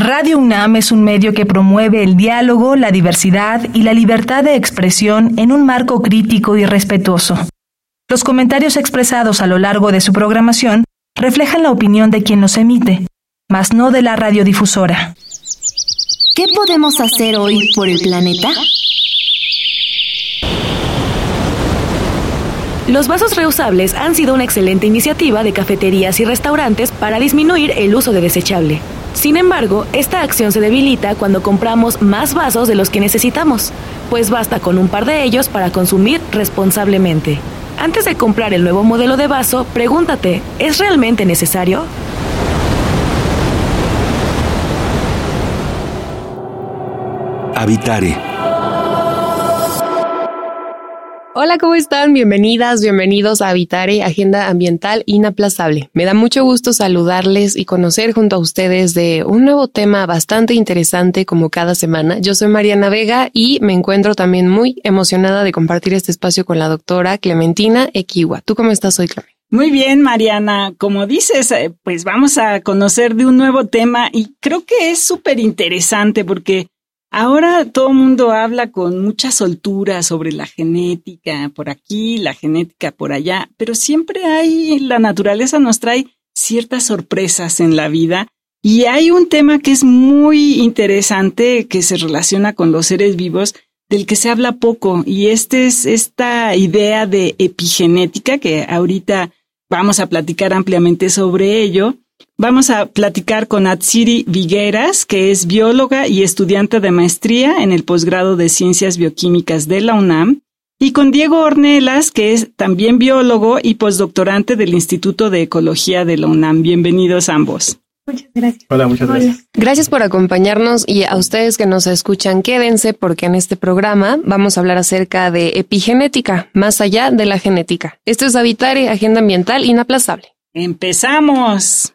Radio UNAM es un medio que promueve el diálogo, la diversidad y la libertad de expresión en un marco crítico y respetuoso. Los comentarios expresados a lo largo de su programación reflejan la opinión de quien los emite, mas no de la radiodifusora. ¿Qué podemos hacer hoy por el planeta? Los vasos reusables han sido una excelente iniciativa de cafeterías y restaurantes para disminuir el uso de desechable. Sin embargo, esta acción se debilita cuando compramos más vasos de los que necesitamos, pues basta con un par de ellos para consumir responsablemente. Antes de comprar el nuevo modelo de vaso, pregúntate, ¿es realmente necesario? Habitare Hola, ¿cómo están? Bienvenidas, bienvenidos a Habitare, Agenda Ambiental Inaplazable. Me da mucho gusto saludarles y conocer junto a ustedes de un nuevo tema bastante interesante como cada semana. Yo soy Mariana Vega y me encuentro también muy emocionada de compartir este espacio con la doctora Clementina Equiwa. ¿Tú cómo estás hoy, Clementina? Muy bien, Mariana. Como dices, eh, pues vamos a conocer de un nuevo tema y creo que es súper interesante porque Ahora todo el mundo habla con mucha soltura sobre la genética por aquí, la genética por allá, pero siempre hay, la naturaleza nos trae ciertas sorpresas en la vida y hay un tema que es muy interesante que se relaciona con los seres vivos del que se habla poco y este es esta idea de epigenética que ahorita vamos a platicar ampliamente sobre ello Vamos a platicar con Atsiri Vigueras, que es bióloga y estudiante de maestría en el posgrado de Ciencias Bioquímicas de la UNAM, y con Diego Ornelas, que es también biólogo y postdoctorante del Instituto de Ecología de la UNAM. Bienvenidos ambos. Muchas gracias. Hola, muchas gracias. Gracias por acompañarnos y a ustedes que nos escuchan, quédense porque en este programa vamos a hablar acerca de epigenética, más allá de la genética. Esto es Habitare, Agenda Ambiental Inaplazable. ¡Empezamos!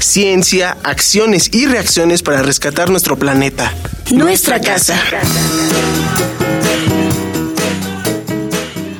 Ciencia, acciones y reacciones para rescatar nuestro planeta. Nuestra casa.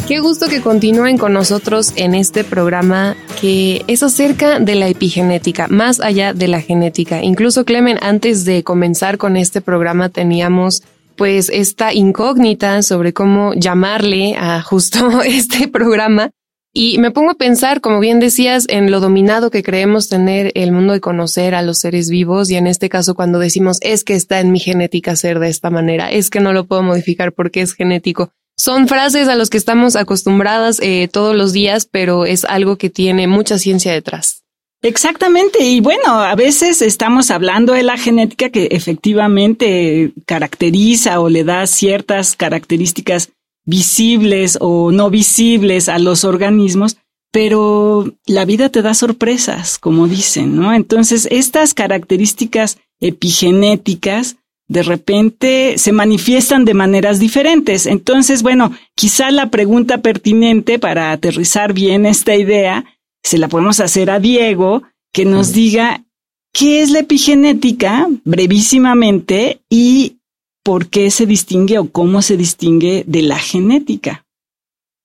Qué gusto que continúen con nosotros en este programa que es acerca de la epigenética, más allá de la genética. Incluso Clemen, antes de comenzar con este programa teníamos pues esta incógnita sobre cómo llamarle a justo este programa. Y me pongo a pensar, como bien decías, en lo dominado que creemos tener el mundo de conocer a los seres vivos y en este caso cuando decimos es que está en mi genética ser de esta manera, es que no lo puedo modificar porque es genético. Son frases a las que estamos acostumbradas eh, todos los días, pero es algo que tiene mucha ciencia detrás. Exactamente, y bueno, a veces estamos hablando de la genética que efectivamente caracteriza o le da ciertas características visibles o no visibles a los organismos, pero la vida te da sorpresas, como dicen, ¿no? Entonces, estas características epigenéticas de repente se manifiestan de maneras diferentes. Entonces, bueno, quizá la pregunta pertinente para aterrizar bien esta idea, se la podemos hacer a Diego, que nos diga qué es la epigenética brevísimamente y por qué se distingue o cómo se distingue de la genética.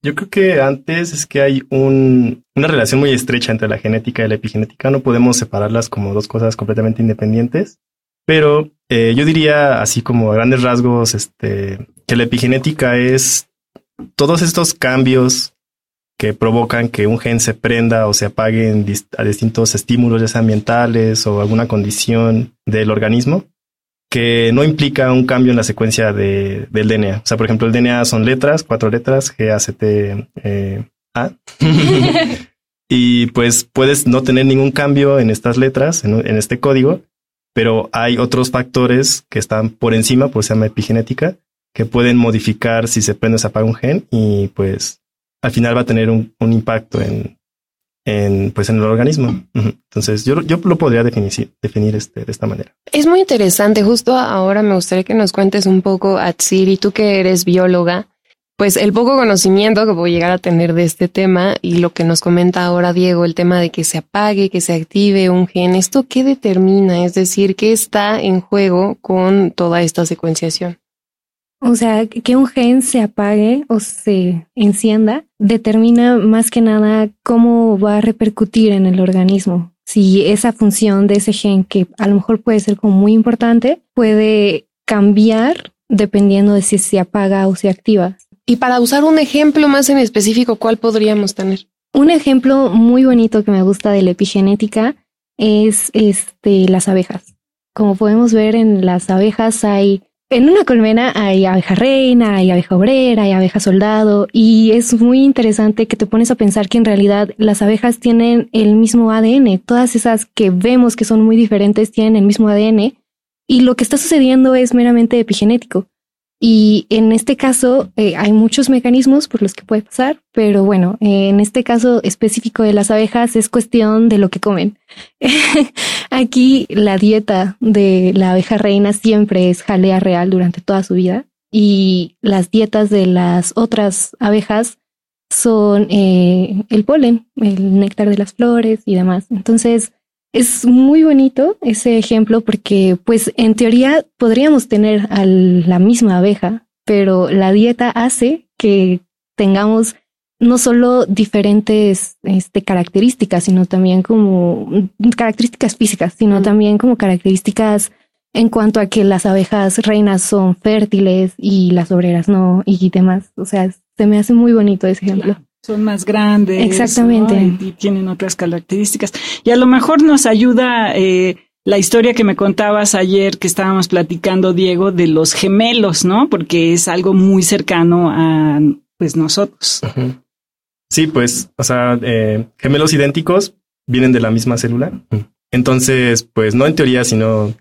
Yo creo que antes es que hay una relación muy estrecha entre la genética y la epigenética. No podemos separarlas como dos cosas completamente independientes. Pero eh, yo diría, así como a grandes rasgos, este, que la epigenética es todos estos cambios que provocan que un gen se prenda o se apague a distintos estímulos, ambientales o alguna condición del organismo, que no implica un cambio en la secuencia de, del DNA. O sea, por ejemplo, el DNA son letras, cuatro letras, G, A, C, T, eh, A. y pues puedes no tener ningún cambio en estas letras, en este código, pero hay otros factores que están por encima, pues se llama epigenética, que pueden modificar si se prende o se apaga un gen y pues al final va a tener un, impacto en, en, pues en el organismo. Entonces yo, yo lo podría definir, definir este, de esta manera. Es muy interesante. Justo ahora me gustaría que nos cuentes un poco, Atsiri, tú que eres bióloga, pues el poco conocimiento que puedo llegar a tener de este tema y lo que nos comenta ahora Diego, el tema de que se apague, que se active un gen, ¿esto qué determina? Es decir, ¿qué está en juego con toda esta secuenciación? O sea, que un gen se apague o se encienda determina más que nada cómo va a repercutir en el organismo. Si esa función de ese gen, que a lo mejor puede ser como muy importante, puede cambiar dependiendo de si se apaga o se activa. Y para usar un ejemplo más en específico, ¿cuál podríamos tener? Un ejemplo muy bonito que me gusta de la epigenética es este, las abejas. Como podemos ver en las abejas hay, en una colmena hay abeja reina, hay abeja obrera, hay abeja soldado y es muy interesante que te pones a pensar que en realidad las abejas tienen el mismo ADN. Todas esas que vemos que son muy diferentes tienen el mismo ADN y lo que está sucediendo es meramente epigenético. Y en este caso eh, hay muchos mecanismos por los que puede pasar, pero bueno, eh, en este caso específico de las abejas es cuestión de lo que comen. Aquí la dieta de la abeja reina siempre es jalea real durante toda su vida y las dietas de las otras abejas son eh, el polen, el néctar de las flores y demás. Entonces, es muy bonito ese ejemplo porque, pues, en teoría podríamos tener a la misma abeja, pero la dieta hace que tengamos no solo diferentes este, características, sino también como características físicas, sino también como características en cuanto a que las abejas reinas son fértiles y las obreras no y demás. O sea, se me hace muy bonito ese ejemplo son más grandes. Exactamente. Y, tienen otras características. Y a lo mejor nos ayuda eh, la historia que me contabas ayer que estábamos platicando, Diego, de los gemelos, ¿no? Porque es algo muy cercano a pues nosotros. Sí, pues, o sea, eh, gemelos idénticos vienen de la misma célula. Entonces, pues no en teoría, sino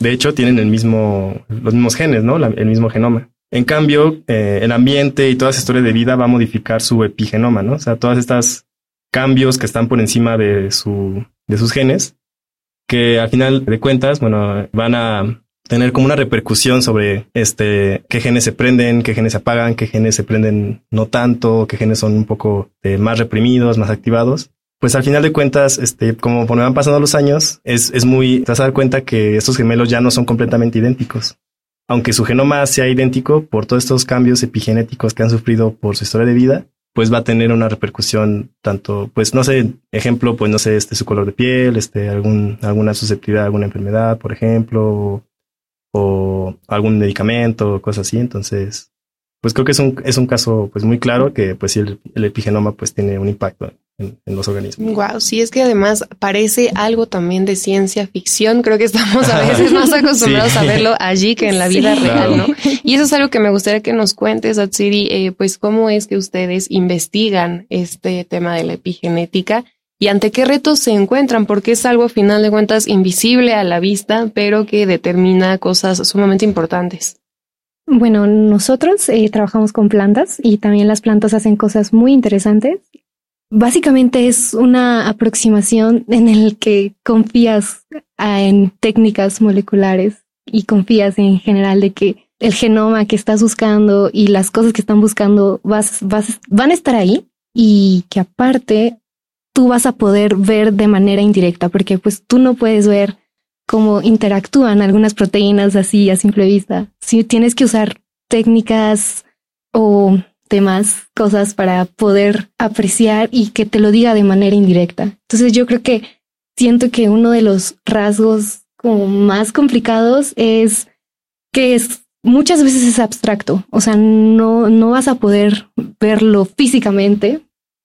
de hecho tienen el mismo, los mismos genes, ¿no? el mismo genoma. En cambio, eh, el ambiente y toda esa historia de vida va a modificar su epigenoma, ¿no? O sea, todas estas cambios que están por encima de su, de sus genes, que al final de cuentas, bueno, van a tener como una repercusión sobre este qué genes se prenden, qué genes se apagan, qué genes se prenden no tanto, qué genes son un poco eh, más reprimidos, más activados. Pues al final de cuentas, este, como van pasando los años, es, es muy, te vas a dar cuenta que estos gemelos ya no son completamente idénticos aunque su genoma sea idéntico por todos estos cambios epigenéticos que han sufrido por su historia de vida, pues va a tener una repercusión tanto, pues no sé, ejemplo, pues no sé, este su color de piel, este algún alguna susceptibilidad a alguna enfermedad, por ejemplo, o, algún medicamento, cosas así. Entonces, pues creo que es un, es un caso pues muy claro que pues el, el epigenoma pues tiene un impacto en, los organismos. Wow, sí, es que además parece algo también de ciencia ficción. Creo que estamos a veces más acostumbrados a verlo allí que en la vida real, ¿no? Y eso es algo que me gustaría que nos cuentes, Atsiri, eh, pues cómo es que ustedes investigan este tema de la epigenética y ante qué retos se encuentran, porque es algo a final de cuentas invisible a la vista, pero que determina cosas sumamente importantes. Bueno, nosotros eh, trabajamos con plantas y también las plantas hacen cosas muy interesantes Básicamente es una aproximación en el que confías en técnicas moleculares y confías en general de que el genoma que estás buscando y las cosas que están buscando vas, vas, van a estar ahí y que aparte tú vas a poder ver de manera indirecta porque pues tú no puedes ver cómo interactúan algunas proteínas así a simple vista. Si tienes que usar técnicas o más cosas para poder apreciar y que te lo diga de manera indirecta. Entonces yo creo que siento que uno de los rasgos como más complicados es que es muchas veces es abstracto, o sea, no, no vas a poder verlo físicamente,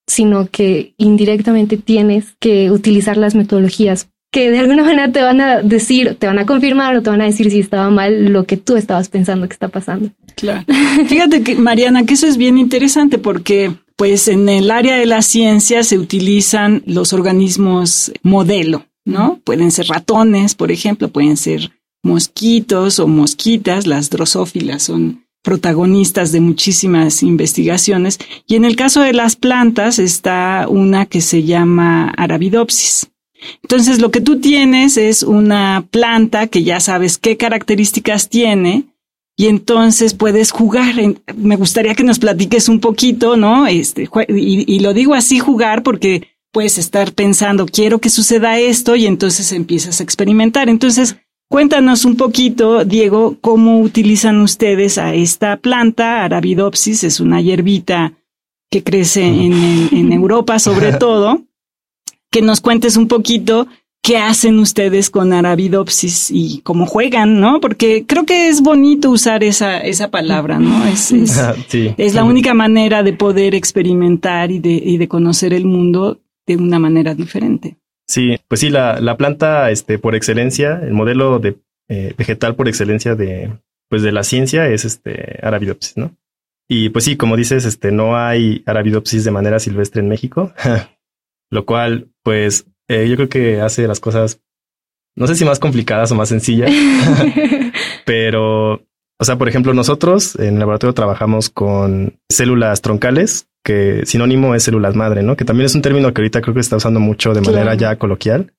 sino que indirectamente tienes que utilizar las metodologías que de alguna manera te van a decir, te van a confirmar o te van a decir si estaba mal lo que tú estabas pensando que está pasando. Claro. Fíjate que, Mariana, que eso es bien interesante porque pues en el área de la ciencia se utilizan los organismos modelo, ¿no? Pueden ser ratones, por ejemplo, pueden ser mosquitos o mosquitas, las drosófilas son protagonistas de muchísimas investigaciones. Y en el caso de las plantas está una que se llama Arabidopsis. Entonces, lo que tú tienes es una planta que ya sabes qué características tiene y entonces puedes jugar. Me gustaría que nos platiques un poquito, ¿no? Este, y, y lo digo así jugar porque puedes estar pensando, quiero que suceda esto y entonces empiezas a experimentar. Entonces, cuéntanos un poquito, Diego, cómo utilizan ustedes a esta planta, Arabidopsis, es una hierbita que crece en, en Europa sobre todo, que nos cuentes un poquito qué hacen ustedes con Arabidopsis y cómo juegan, ¿no? Porque creo que es bonito usar esa, esa palabra, ¿no? Es, es, es la única manera de poder experimentar y de, y de conocer el mundo de una manera diferente. Sí, pues sí, la, la planta, este, por excelencia, el modelo de eh, vegetal por excelencia de, pues de la ciencia es este Arabidopsis, ¿no? Y pues sí, como dices, este, no hay Arabidopsis de manera silvestre en México, lo cual, pues, eh, yo creo que hace las cosas, no sé si más complicadas o más sencillas, pero, o sea, por ejemplo, nosotros en el laboratorio trabajamos con células troncales, que sinónimo es células madre, ¿no? Que también es un término que ahorita creo que se está usando mucho de manera ya coloquial.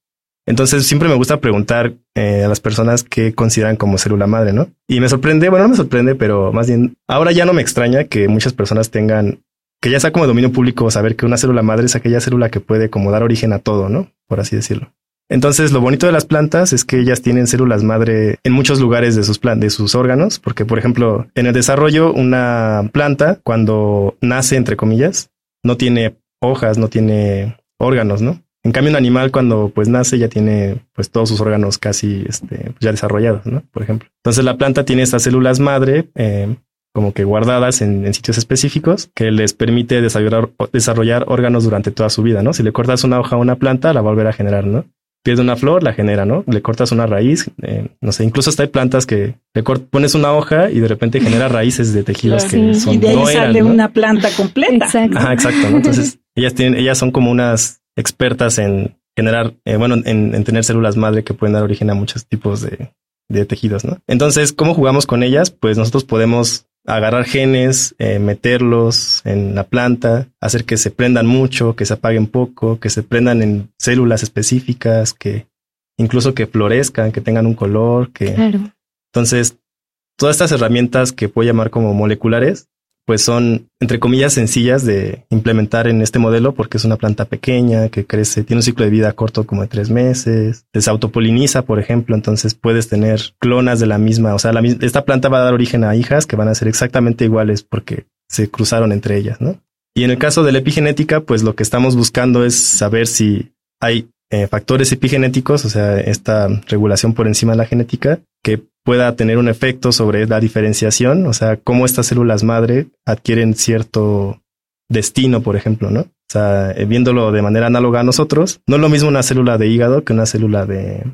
Entonces siempre me gusta preguntar eh, a las personas qué consideran como célula madre, ¿no? Y me sorprende, bueno, no me sorprende, pero más bien ahora ya no me extraña que muchas personas tengan que ya sea como dominio público saber que una célula madre es aquella célula que puede como dar origen a todo, ¿no? Por así decirlo. Entonces, lo bonito de las plantas es que ellas tienen células madre en muchos lugares de sus plan de sus órganos, porque por ejemplo, en el desarrollo una planta cuando nace entre comillas no tiene hojas, no tiene órganos, ¿no? En cambio, un animal cuando pues nace ya tiene pues todos sus órganos casi este, ya desarrollados, ¿no? Por ejemplo. Entonces la planta tiene estas células madre eh, como que guardadas en, sitios específicos que les permite desarrollar, desarrollar órganos durante toda su vida, ¿no? Si le cortas una hoja a una planta, la va a volver a generar, ¿no? Pierde una flor, la genera, ¿no? Le cortas una raíz, eh, no sé, incluso hasta hay plantas que le pones una hoja y de repente genera raíces de tejidos que son y de ahí sale una planta completa. Exacto. Ajá, exacto. Entonces, ellas tienen, ellas son como unas expertas en generar, eh, bueno, en, en, tener células madre que pueden dar origen a muchos tipos de, de tejidos, ¿no? Entonces, ¿cómo jugamos con ellas? Pues nosotros podemos agarrar genes, eh, meterlos en la planta, hacer que se prendan mucho, que se apaguen poco, que se prendan en células específicas, que incluso que florezcan, que tengan un color, que... Claro. Entonces, todas estas herramientas que puedo llamar como moleculares, pues son, entre comillas, sencillas de implementar en este modelo porque es una planta pequeña que crece, tiene un ciclo de vida corto como de tres meses, se autopoliniza, por ejemplo, entonces puedes tener clonas de la misma, o sea, esta planta va a dar origen a hijas que van a ser exactamente iguales porque se cruzaron entre ellas, ¿no? Y en el caso de la epigenética, pues lo que estamos buscando es saber si hay eh, factores epigenéticos, o sea, esta regulación por encima de la genética, que pueda tener un efecto sobre la diferenciación, o sea, cómo estas células madre adquieren cierto destino, por ejemplo, ¿no? O sea, eh, viéndolo de manera análoga a nosotros, no es lo mismo una célula de hígado que una célula de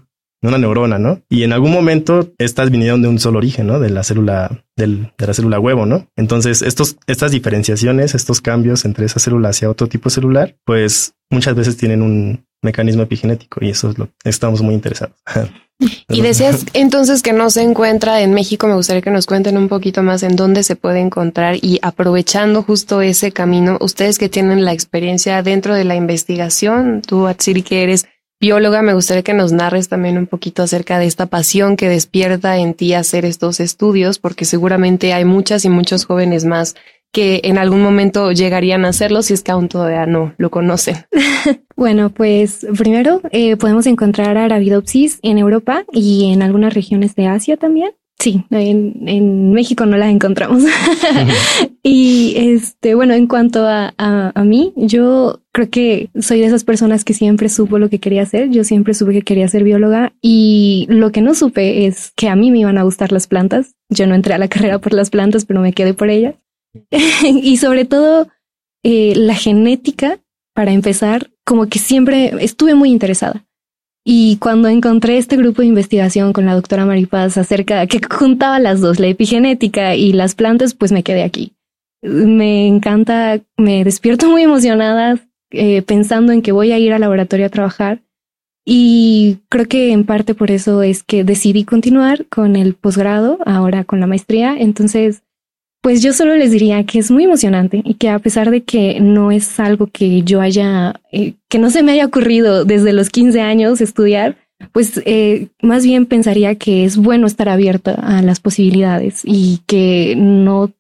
una neurona, ¿no? Y en algún momento estas vinieron de un solo origen, ¿no? De la célula, del, de la célula huevo, ¿no? Entonces, estos, estas diferenciaciones, estos cambios entre esa célula hacia otro tipo celular, pues muchas veces tienen un mecanismo epigenético y eso es lo que estamos muy interesados. Y decías entonces que no se encuentra en México. Me gustaría que nos cuenten un poquito más en dónde se puede encontrar y aprovechando justo ese camino, ustedes que tienen la experiencia dentro de la investigación, tú, Atsiri, que eres bióloga, me gustaría que nos narres también un poquito acerca de esta pasión que despierta en ti hacer estos estudios, porque seguramente hay muchas y muchos jóvenes más que en algún momento llegarían a hacerlo si es que aún todavía no lo conocen? bueno, pues primero eh, podemos encontrar Arabidopsis en Europa y en algunas regiones de Asia también. Sí, en, México no las encontramos. y este, bueno, en cuanto a, a, mí, yo creo que soy de esas personas que siempre supo lo que quería hacer. Yo siempre supe que quería ser bióloga y lo que no supe es que a mí me iban a gustar las plantas. Yo no entré a la carrera por las plantas, pero me quedé por ellas. y sobre todo eh, la genética, para empezar, como que siempre estuve muy interesada. Y cuando encontré este grupo de investigación con la doctora Maripaz acerca que juntaba las dos, la epigenética y las plantas, pues me quedé aquí. Me encanta, me despierto muy emocionada eh, pensando en que voy a ir al laboratorio a trabajar. Y creo que en parte por eso es que decidí continuar con el posgrado, ahora con la maestría. Entonces, pues yo solo les diría que es muy emocionante y que a pesar de que no es algo que yo haya, eh, que no se me haya ocurrido desde los 15 años estudiar, pues eh, más bien pensaría que es bueno estar abierta a las posibilidades y que no,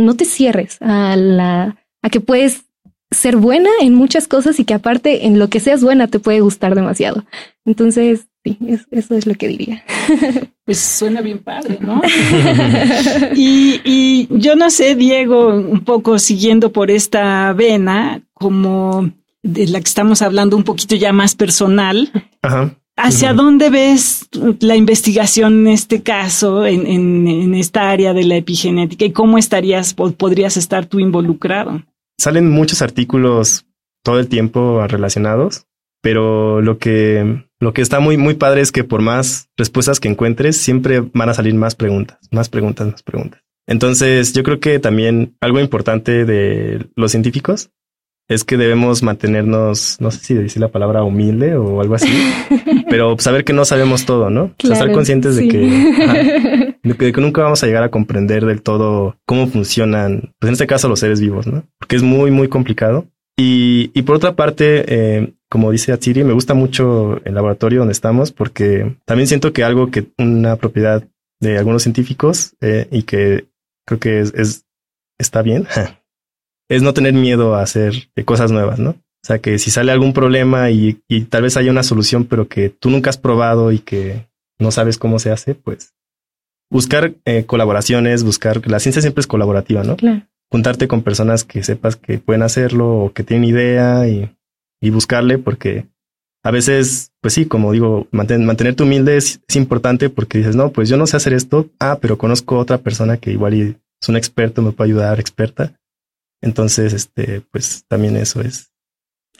no te cierres a la, a que puedes ser buena en muchas cosas y que aparte en lo que seas buena te puede gustar demasiado. Entonces, sí, eso es lo que diría. Pues suena bien padre, ¿no? y, y yo no sé, Diego, un poco siguiendo por esta vena, como de la que estamos hablando un poquito ya más personal. ¿Hacia dónde ves la investigación en este caso, en, en, esta área de la epigenética y cómo estarías, podrías estar tú involucrado? Salen muchos artículos todo el tiempo relacionados, pero lo que, lo que está muy, muy padre es que por más respuestas que encuentres, siempre van a salir más preguntas, más preguntas, más preguntas. Entonces, yo creo que también algo importante de los científicos es que debemos mantenernos, no sé si decir la palabra humilde o algo así, pero saber que no sabemos todo, ¿no? o sea, estar conscientes de, que, de, que, nunca vamos a llegar a comprender del todo cómo funcionan, pues en este caso los seres vivos, ¿no? Porque es muy, muy complicado. Y, y por otra parte, eh, como dice Atsiri, me gusta mucho el laboratorio donde estamos porque también siento que algo que una propiedad de algunos científicos eh, y que creo que es, es está bien es no tener miedo a hacer cosas nuevas, ¿no? O sea, que si sale algún problema y, y tal vez haya una solución, pero que tú nunca has probado y que no sabes cómo se hace, pues buscar eh, colaboraciones, buscar, la ciencia siempre es colaborativa, ¿no? Claro. Juntarte con personas que sepas que pueden hacerlo o que tienen idea y, y buscarle, porque a veces, pues sí, como digo, mantenerte humilde es, es, importante porque dices, no, pues yo no sé hacer esto, ah, pero conozco a otra persona que igual es un experto, me puede ayudar, experta. Entonces, este, pues también eso es.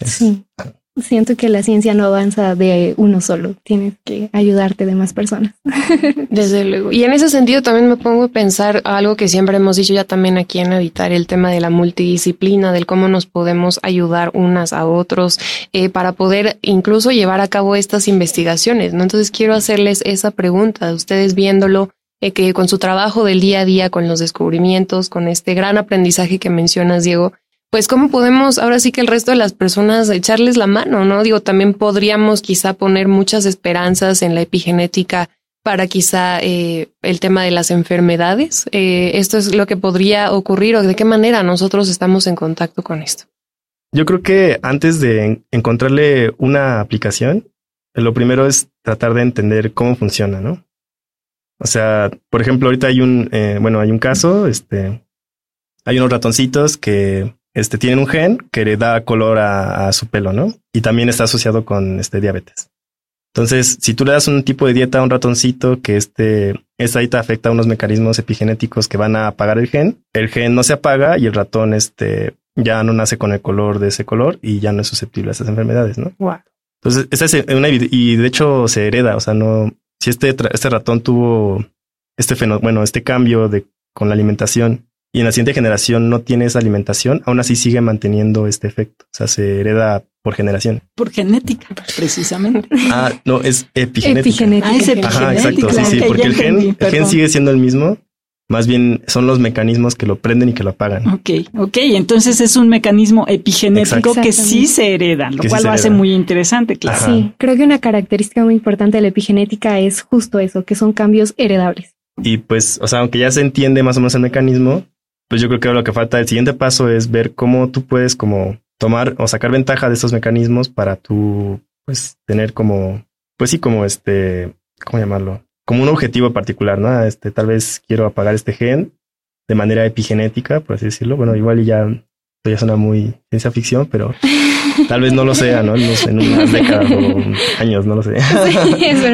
sí. Siento que la ciencia no avanza de uno solo, tienes que ayudarte de más personas. Desde luego. Y en ese sentido también me pongo a pensar algo que siempre hemos dicho ya también aquí en Editar, el tema de la multidisciplina, del cómo nos podemos ayudar unas a otros eh, para poder incluso llevar a cabo estas investigaciones, ¿no? Entonces quiero hacerles esa pregunta, ustedes viéndolo eh, que con su trabajo del día a día, con los descubrimientos, con este gran aprendizaje que mencionas, Diego, pues cómo podemos ahora sí que el resto de las personas echarles la mano, ¿no? Digo, también podríamos quizá poner muchas esperanzas en la epigenética para quizá eh, el tema de las enfermedades. Eh, esto es lo que podría ocurrir o de qué manera nosotros estamos en contacto con esto. Yo creo que antes de encontrarle una aplicación, lo primero es tratar de entender cómo funciona, ¿no? O sea, por ejemplo, ahorita hay un, eh, bueno, hay un caso, este, hay unos ratoncitos que, este, tienen un gen que le da color a, su pelo, ¿no? Y también está asociado con, este, diabetes. Entonces, si tú le das un tipo de dieta a un ratoncito que este, esta dieta afecta a unos mecanismos epigenéticos que van a apagar el gen, el gen no se apaga y el ratón, este, ya no nace con el color de ese color y ya no es susceptible a esas enfermedades, ¿no? Wow. Entonces, esa es una, y de hecho se hereda, o sea, no, si este, este ratón tuvo este fenómeno, bueno, este cambio de con la alimentación y en la siguiente generación no tiene esa alimentación, aún así sigue manteniendo este efecto. O sea, se hereda por generación. Por genética, precisamente. Ah, no, es epigenética. epigenética. Ah, es epigenética. Ajá, exacto, sí, sí, porque el gen, el gen sigue siendo el mismo, más bien son los mecanismos que lo prenden y que lo apagan. Ok, ok. Entonces es un mecanismo epigenético que sí se hereda, lo cual lo hace muy interesante, claro. Sí, creo que una característica muy importante de la epigenética es justo eso, que son cambios heredables. Y pues, o sea, aunque ya se entiende más o menos el mecanismo, pues yo creo que lo que falta, el siguiente paso es ver cómo tú puedes como tomar o sacar ventaja de estos mecanismos para tú, pues, tener como, pues sí, como este, ¿cómo llamarlo? como un objetivo particular, ¿no? Este, tal vez quiero apagar este gen de manera epigenética, por así decirlo. Bueno, igual ya, ya suena muy ciencia ficción, pero tal vez no lo sea, ¿no? En unas décadas o años, no lo sé.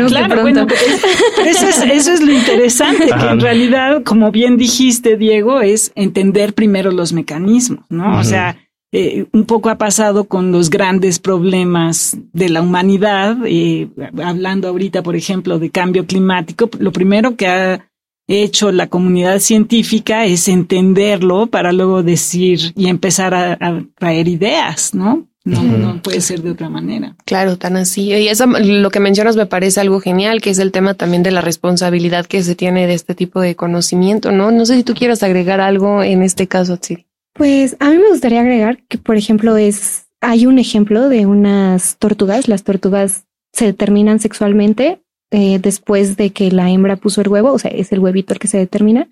claro, bueno, eso, es, eso es lo interesante, que en realidad, como bien dijiste, Diego, es entender primero los mecanismos, ¿no? O sea, eh, un poco ha pasado con los grandes problemas de la humanidad, eh, hablando ahorita, por ejemplo, de cambio climático, lo primero que ha hecho la comunidad científica es entenderlo para luego decir y empezar a, traer ideas, ¿no? No, no puede ser de otra manera. Claro, tan así. Y eso, lo que mencionas me parece algo genial, que es el tema también de la responsabilidad que se tiene de este tipo de conocimiento, ¿no? No sé si tú quieras agregar algo en este caso, sí. Pues a mí me gustaría agregar que, por ejemplo, es hay un ejemplo de unas tortugas. Las tortugas se determinan sexualmente eh, después de que la hembra puso el huevo, o sea, es el huevito el que se determina.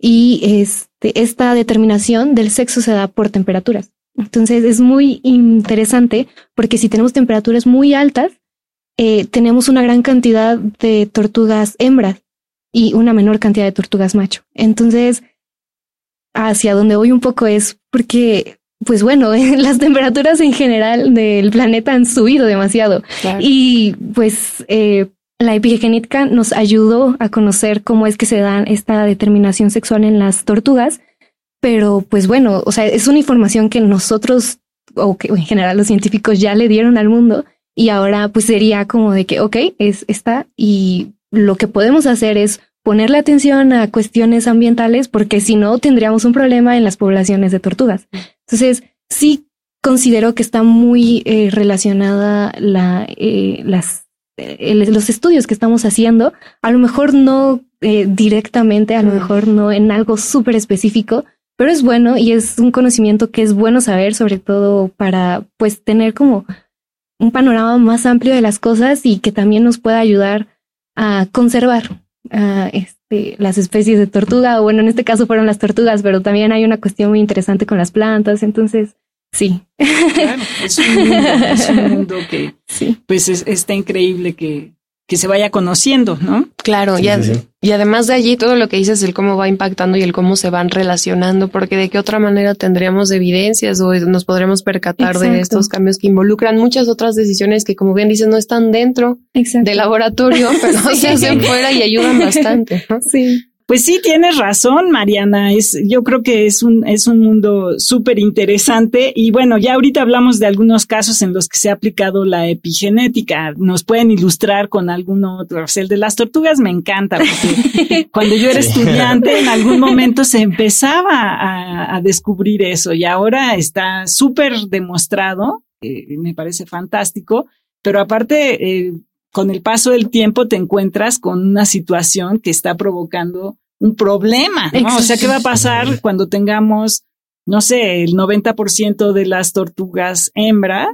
Y este, esta determinación del sexo se da por temperaturas. Entonces es muy interesante porque si tenemos temperaturas muy altas, eh, tenemos una gran cantidad de tortugas hembras y una menor cantidad de tortugas macho. Entonces, hacia donde voy un poco es porque, pues bueno, las temperaturas en general del planeta han subido demasiado. Y pues eh, la epigenética nos ayudó a conocer cómo es que se da esta determinación sexual en las tortugas. Pero pues bueno, o sea, es una información que nosotros o que en general los científicos ya le dieron al mundo y ahora pues sería como de que, ok, es esta y lo que podemos hacer es ponerle atención a cuestiones ambientales porque si no tendríamos un problema en las poblaciones de tortugas. Entonces, sí considero que está muy eh, relacionada la, eh, las, eh, los estudios que estamos haciendo, a lo mejor no directamente, a lo mejor no en algo súper específico, pero es bueno y es un conocimiento que es bueno saber, sobre todo para pues tener como un panorama más amplio de las cosas y que también nos pueda ayudar a conservar este, las especies de tortuga, o bueno, en este caso fueron las tortugas, pero también hay una cuestión muy interesante con las plantas, entonces sí. es un mundo, que pues está increíble que, que se vaya conociendo, ¿no? Claro, y, y, además de allí todo lo que dices, el cómo va impactando y el cómo se van relacionando, porque de qué otra manera tendríamos evidencias o nos podremos percatar de estos cambios que involucran muchas otras decisiones que, como bien dices, no están dentro del laboratorio, pero se hacen fuera y ayudan bastante. Sí. Pues sí, tienes razón, Mariana. Es, yo creo que es un, es un mundo súper interesante. Y bueno, ya ahorita hablamos de algunos casos en los que se ha aplicado la epigenética. ¿Nos pueden ilustrar con alguno otro? el de las tortugas me encanta, porque cuando yo era estudiante, en algún momento se empezaba a, a descubrir eso y ahora está súper demostrado. Eh, me parece fantástico. Pero aparte, eh, con el paso del tiempo te encuentras con una situación que está provocando un problema, ¿no? O sea, ¿qué va a pasar cuando tengamos, no sé, el 90% de las tortugas hembra?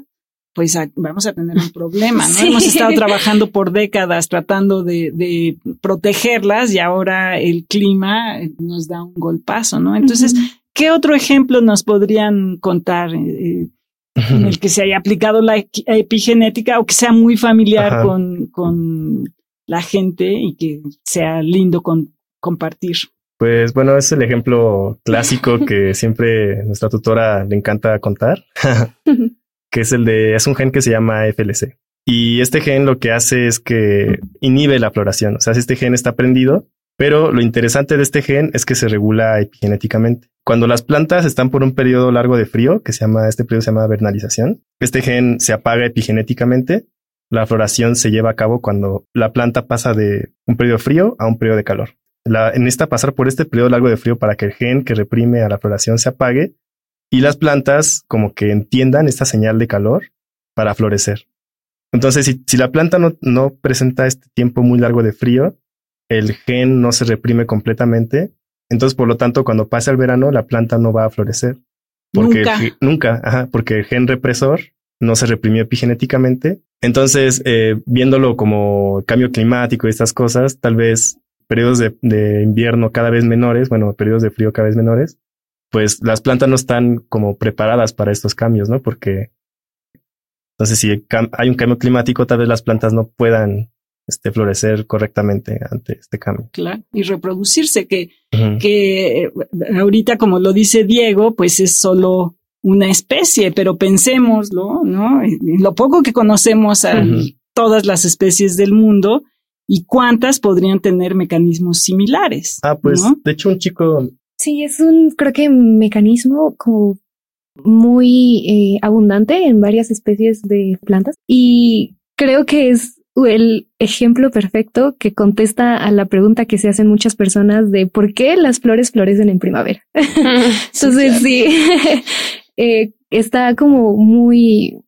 Pues vamos a tener un problema, ¿no? Hemos estado trabajando por décadas tratando de, protegerlas y ahora el clima nos da un golpazo, ¿no? Entonces, ¿qué otro ejemplo nos podrían contar? Eh, en el que se haya aplicado la epigenética o que sea muy familiar con, con, la gente y que sea lindo con, compartir. Pues bueno, es el ejemplo clásico que siempre nuestra tutora le encanta contar, que es el de, es un gen que se llama FLC. Y este gen lo que hace es que inhibe la floración. O sea, si este gen está prendido, pero lo interesante de este gen es que se regula epigenéticamente. Cuando las plantas están por un periodo largo de frío, que se llama, este periodo se llama vernalización, este gen se apaga epigenéticamente. La floración se lleva a cabo cuando la planta pasa de un periodo frío a un periodo de calor. La, necesita pasar por este periodo largo de frío para que el gen que reprime a la floración se apague y las plantas como que entiendan esta señal de calor para florecer. Entonces, si, la planta no presenta este tiempo muy largo de frío, el gen no se reprime completamente. Entonces, por lo tanto, cuando pasa el verano, la planta no va a florecer. Porque nunca. nunca, ajá, porque el gen represor no se reprimió epigenéticamente. Entonces, eh, viéndolo como cambio climático y estas cosas, tal vez periodos de, de, invierno cada vez menores, bueno, periodos de frío cada vez menores, pues las plantas no están como preparadas para estos cambios, ¿no? Porque entonces si hay un cambio climático, tal vez las plantas no puedan este, florecer correctamente ante este cambio. Claro, y reproducirse, que, que eh, ahorita, como lo dice Diego, pues es solo una especie, pero pensémoslo, ¿no? En lo poco que conocemos a todas las especies del mundo y cuántas podrían tener mecanismos similares. Ah, pues, de hecho, un chico. Sí, es un, creo que mecanismo como muy eh, abundante en varias especies de plantas y creo que es el ejemplo perfecto que contesta a la pregunta que se hacen muchas personas de por qué las flores florecen en primavera. Entonces, sí, eh, está como muy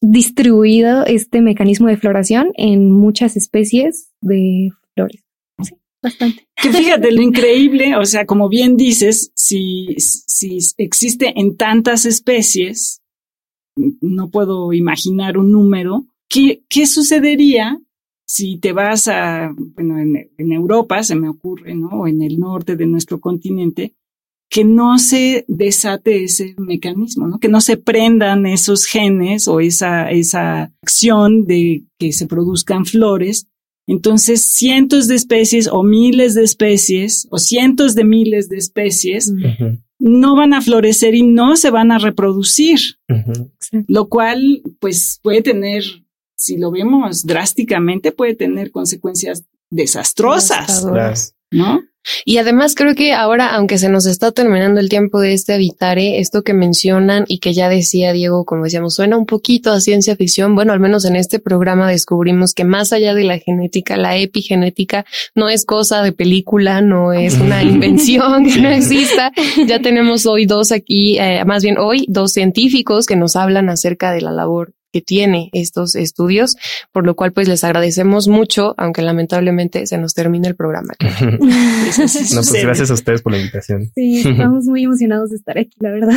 distribuido este mecanismo de floración en muchas especies de flores. Sí, bastante. Que fíjate lo increíble, o sea, como bien dices, si, si existe en tantas especies, no puedo imaginar un número ¿qué, qué sucedería si te vas a, bueno, en, en, Europa se me ocurre, ¿no? O en el norte de nuestro continente, que no se desate ese mecanismo, ¿no? Que no se prendan esos genes o esa, esa acción de que se produzcan flores. Entonces, cientos de especies o miles de especies o cientos de miles de especies no van a florecer y no se van a reproducir, lo cual pues puede tener si lo vemos drásticamente, puede tener consecuencias desastrosas, ¿no? Y además creo que ahora, aunque se nos está terminando el tiempo de este habitare, esto que mencionan y que ya decía Diego, como decíamos, suena un poquito a ciencia ficción. Bueno, al menos en este programa descubrimos que más allá de la genética, la epigenética no es cosa de película, no es una invención que no exista. Ya tenemos hoy dos aquí, eh, más bien hoy, dos científicos que nos hablan acerca de la labor que tiene estos estudios, por lo cual pues les agradecemos mucho, aunque lamentablemente se nos termina el programa. no, pues gracias a ustedes por la invitación. Sí, estamos muy emocionados de estar aquí, la verdad.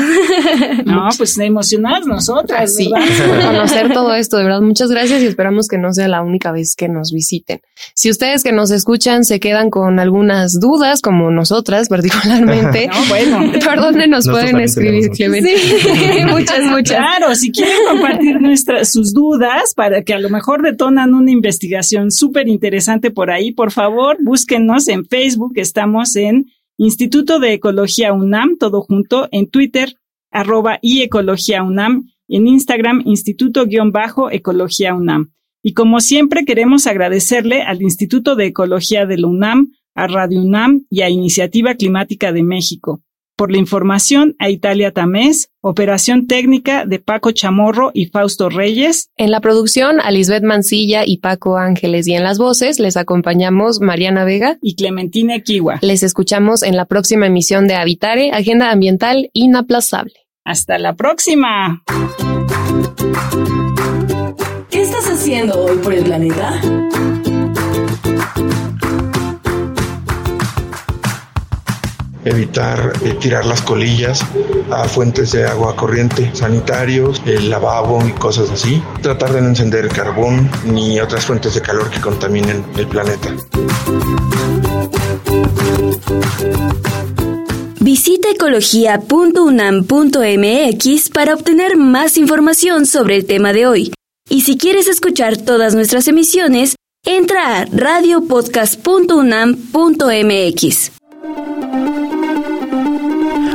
No, pues emocionadas nosotras, sí, por conocer todo esto, de verdad, muchas gracias y esperamos que no sea la única vez que nos visiten. Si ustedes que nos escuchan se quedan con algunas dudas, como nosotras particularmente, no, bueno. ¿por dónde nos pueden escribir, Clemente? muchas, muchas. Claro, si quieren compartir nuestra sus dudas para que a lo mejor detonan una investigación súper interesante por ahí, por favor, búsquenos en Facebook. Estamos en Instituto de Ecología UNAM, todo junto, en Twitter, arroba y Ecología UNAM, en Instagram, Instituto-Ecología UNAM. Y como siempre, queremos agradecerle al Instituto de Ecología de la UNAM, a Radio UNAM y a Iniciativa Climática de México. Por la información a Italia Tamés, operación técnica de Paco Chamorro y Fausto Reyes. En la producción a Lisbeth Mancilla y Paco Ángeles y en las voces les acompañamos Mariana Vega y Clementina Kiwa. Les escuchamos en la próxima emisión de Habitare, Agenda Ambiental Inaplazable. Hasta la próxima. ¿Qué estás haciendo hoy por el planeta? Evitar eh, tirar las colillas a fuentes de agua corriente, sanitarios, el lavabo y cosas así. Tratar de no encender carbón ni otras fuentes de calor que contaminen el planeta. Visita ecología.unam.mx para obtener más información sobre el tema de hoy. Y si quieres escuchar todas nuestras emisiones, entra a radiopodcast.unam.mx.